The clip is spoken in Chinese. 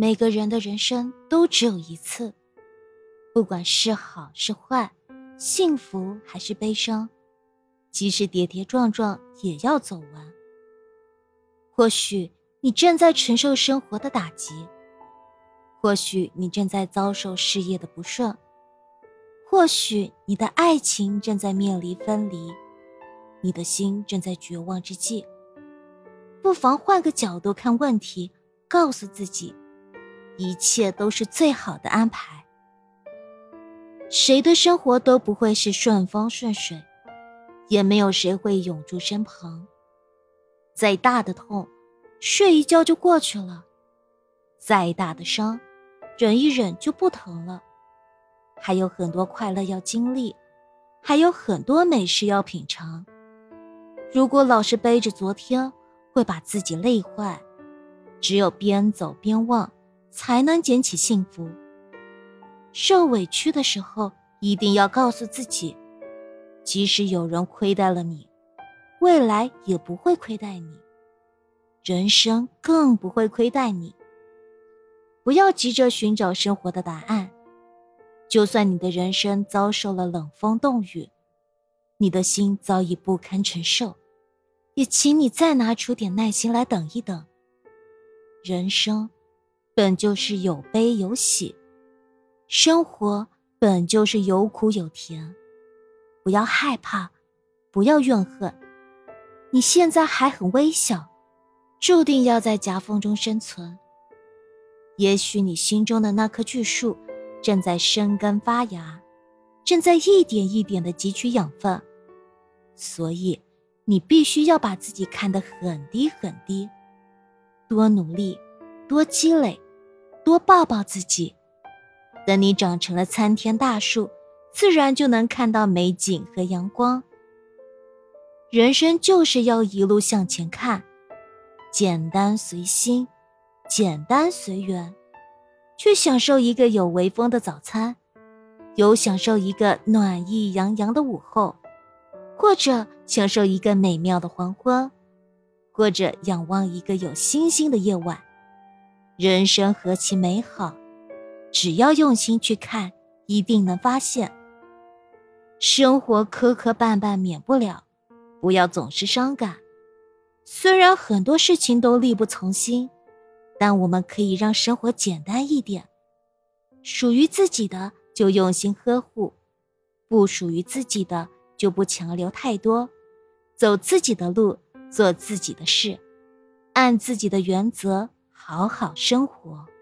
每个人的人生都只有一次，不管是好是坏，幸福还是悲伤，即使跌跌撞撞也要走完。或许你正在承受生活的打击，或许你正在遭受事业的不顺，或许你的爱情正在面临分离，你的心正在绝望之际，不妨换个角度看问题，告诉自己。一切都是最好的安排。谁的生活都不会是顺风顺水，也没有谁会永驻身旁。再大的痛，睡一觉就过去了；再大的伤，忍一忍就不疼了。还有很多快乐要经历，还有很多美食要品尝。如果老是背着昨天，会把自己累坏。只有边走边忘。才能捡起幸福。受委屈的时候，一定要告诉自己，即使有人亏待了你，未来也不会亏待你，人生更不会亏待你。不要急着寻找生活的答案，就算你的人生遭受了冷风冻雨，你的心早已不堪承受，也请你再拿出点耐心来等一等。人生。本就是有悲有喜，生活本就是有苦有甜，不要害怕，不要怨恨。你现在还很微小，注定要在夹缝中生存。也许你心中的那棵巨树正在生根发芽，正在一点一点的汲取养分，所以你必须要把自己看得很低很低，多努力，多积累。多抱抱自己，等你长成了参天大树，自然就能看到美景和阳光。人生就是要一路向前看，简单随心，简单随缘，去享受一个有微风的早餐，有享受一个暖意洋洋的午后，或者享受一个美妙的黄昏，或者仰望一个有星星的夜晚。人生何其美好，只要用心去看，一定能发现。生活磕磕绊绊免不了，不要总是伤感。虽然很多事情都力不从心，但我们可以让生活简单一点。属于自己的就用心呵护，不属于自己的就不强留太多。走自己的路，做自己的事，按自己的原则。好好生活。